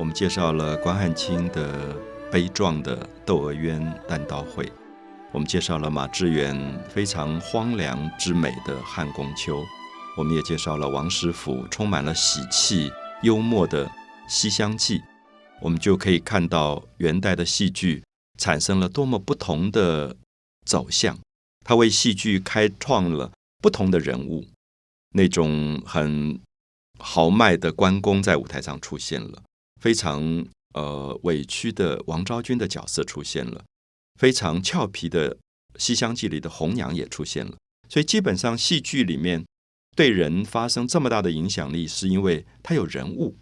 我们介绍了关汉卿的悲壮的《窦娥冤》单刀会，我们介绍了马致远非常荒凉之美的《汉宫秋》，我们也介绍了王实甫充满了喜气幽默的《西厢记》，我们就可以看到元代的戏剧产生了多么不同的走向，它为戏剧开创了不同的人物，那种很。豪迈的关公在舞台上出现了，非常呃委屈的王昭君的角色出现了，非常俏皮的《西厢记》里的红娘也出现了。所以基本上戏剧里面对人发生这么大的影响力，是因为它有人物，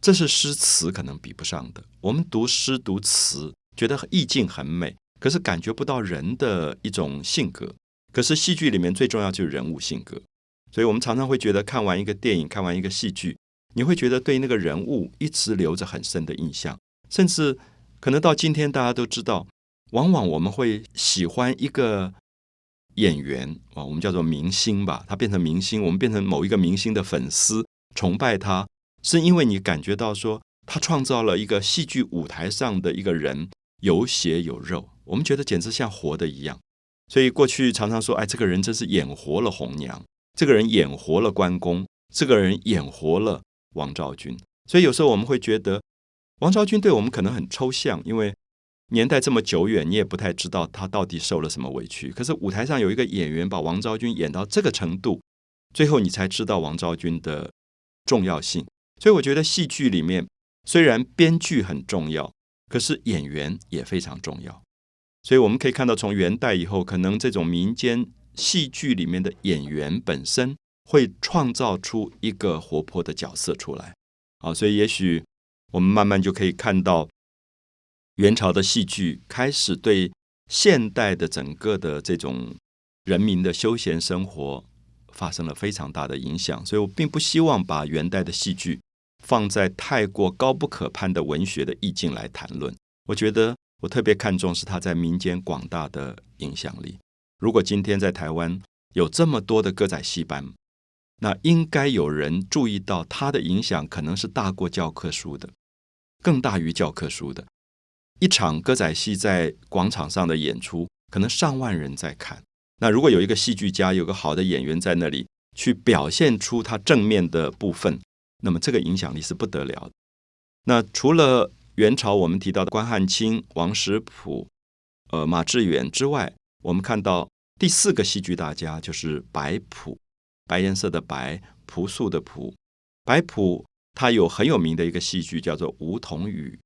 这是诗词可能比不上的。我们读诗读词，觉得意境很美，可是感觉不到人的一种性格。可是戏剧里面最重要就是人物性格。所以我们常常会觉得，看完一个电影，看完一个戏剧，你会觉得对那个人物一直留着很深的印象，甚至可能到今天大家都知道，往往我们会喜欢一个演员啊，我们叫做明星吧，他变成明星，我们变成某一个明星的粉丝，崇拜他，是因为你感觉到说他创造了一个戏剧舞台上的一个人有血有肉，我们觉得简直像活的一样。所以过去常常说，哎，这个人真是演活了红娘。这个人演活了关公，这个人演活了王昭君，所以有时候我们会觉得王昭君对我们可能很抽象，因为年代这么久远，你也不太知道他到底受了什么委屈。可是舞台上有一个演员把王昭君演到这个程度，最后你才知道王昭君的重要性。所以我觉得戏剧里面虽然编剧很重要，可是演员也非常重要。所以我们可以看到，从元代以后，可能这种民间。戏剧里面的演员本身会创造出一个活泼的角色出来，啊，所以也许我们慢慢就可以看到元朝的戏剧开始对现代的整个的这种人民的休闲生活发生了非常大的影响。所以我并不希望把元代的戏剧放在太过高不可攀的文学的意境来谈论。我觉得我特别看重是它在民间广大的影响力。如果今天在台湾有这么多的歌仔戏班，那应该有人注意到它的影响可能是大过教科书的，更大于教科书的。一场歌仔戏在广场上的演出，可能上万人在看。那如果有一个戏剧家，有个好的演员在那里去表现出他正面的部分，那么这个影响力是不得了。那除了元朝我们提到的关汉卿、王实甫、呃马致远之外，我们看到第四个戏剧大家就是白朴，白颜色的白，朴素的朴。白朴他有很有名的一个戏剧叫做《梧桐雨》。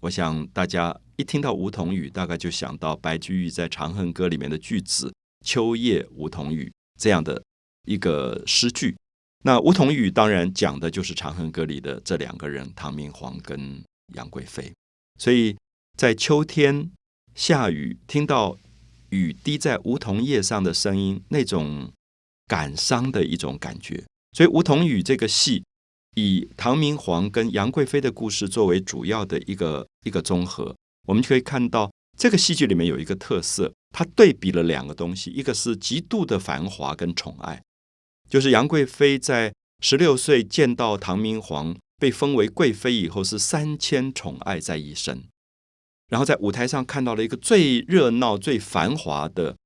我想大家一听到《梧桐雨》，大概就想到白居易在《长恨歌》里面的句子“秋夜梧桐雨”这样的一个诗句。那《梧桐雨》当然讲的就是《长恨歌》里的这两个人唐明皇跟杨贵妃。所以在秋天下雨，听到。雨滴在梧桐叶上的声音，那种感伤的一种感觉。所以《梧桐雨》这个戏，以唐明皇跟杨贵妃的故事作为主要的一个一个综合。我们就可以看到，这个戏剧里面有一个特色，它对比了两个东西：一个是极度的繁华跟宠爱，就是杨贵妃在十六岁见到唐明皇被封为贵妃以后，是三千宠爱在一身。然后在舞台上看到了一个最热闹、最繁华的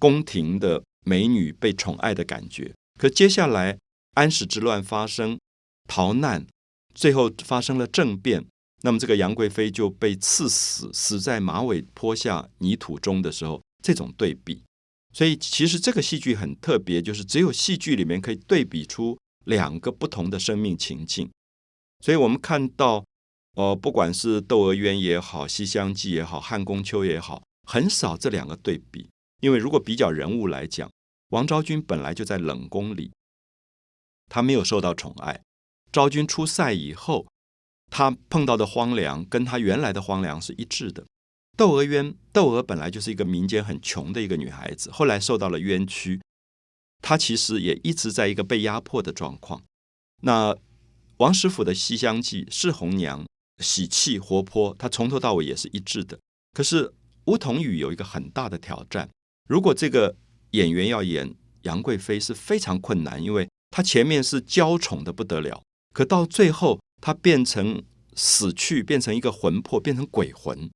宫廷的美女被宠爱的感觉。可接下来安史之乱发生，逃难，最后发生了政变，那么这个杨贵妃就被赐死，死在马尾坡下泥土中的时候，这种对比。所以其实这个戏剧很特别，就是只有戏剧里面可以对比出两个不同的生命情境。所以我们看到。哦，不管是《窦娥冤》也好，《西厢记》也好，《汉宫秋》也好，很少这两个对比。因为如果比较人物来讲，王昭君本来就在冷宫里，她没有受到宠爱。昭君出塞以后，她碰到的荒凉跟她原来的荒凉是一致的。《窦娥冤》，窦娥本来就是一个民间很穷的一个女孩子，后来受到了冤屈，她其实也一直在一个被压迫的状况。那王实甫的《西厢记》是红娘。喜气活泼，她从头到尾也是一致的。可是《梧桐雨》有一个很大的挑战，如果这个演员要演杨贵妃是非常困难，因为她前面是娇宠的不得了，可到最后她变成死去，变成一个魂魄，变成鬼魂。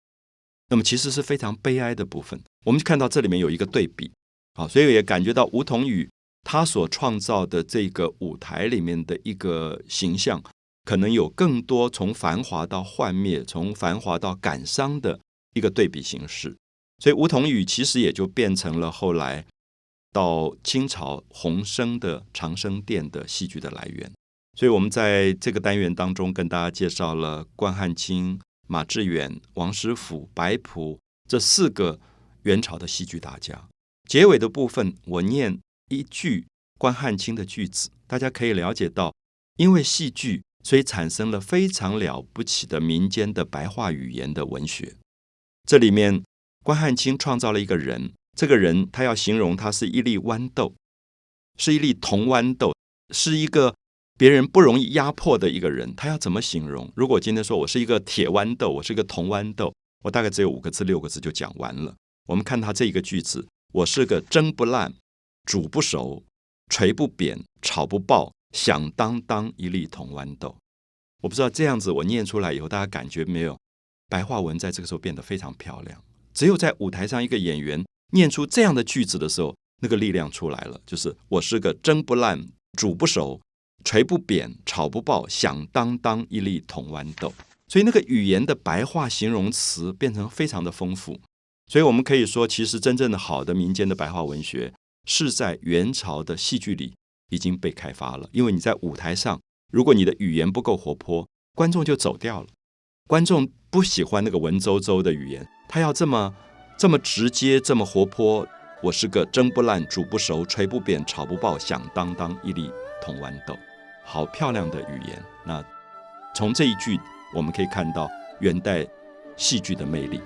那么其实是非常悲哀的部分。我们看到这里面有一个对比，好，所以也感觉到梧桐宇他所创造的这个舞台里面的一个形象，可能有更多从繁华到幻灭，从繁华到感伤的一个对比形式。所以梧桐雨其实也就变成了后来到清朝洪生的长生殿的戏剧的来源。所以我们在这个单元当中跟大家介绍了关汉卿。马致远、王师傅、白朴这四个元朝的戏剧大家，结尾的部分我念一句关汉卿的句子，大家可以了解到，因为戏剧，所以产生了非常了不起的民间的白话语言的文学。这里面关汉卿创造了一个人，这个人他要形容他是一粒豌豆，是一粒铜豌豆，是一个。别人不容易压迫的一个人，他要怎么形容？如果今天说我是一个铁豌豆，我是一个铜豌豆，我大概只有五个字、六个字就讲完了。我们看他这一个句子：我是个蒸不烂、煮不熟、锤不扁、炒不爆、响当当一粒铜豌豆。我不知道这样子我念出来以后，大家感觉没有？白话文在这个时候变得非常漂亮。只有在舞台上一个演员念出这样的句子的时候，那个力量出来了，就是我是个蒸不烂、煮不熟。锤不扁，炒不爆，响当当一粒铜豌豆。所以那个语言的白话形容词变成非常的丰富。所以我们可以说，其实真正的好的民间的白话文学是在元朝的戏剧里已经被开发了。因为你在舞台上，如果你的语言不够活泼，观众就走掉了。观众不喜欢那个文绉绉的语言，他要这么这么直接，这么活泼。我是个蒸不烂、煮不熟、锤不扁、炒不爆、响当当一粒铜豌豆。好漂亮的语言，那从这一句我们可以看到元代戏剧的魅力。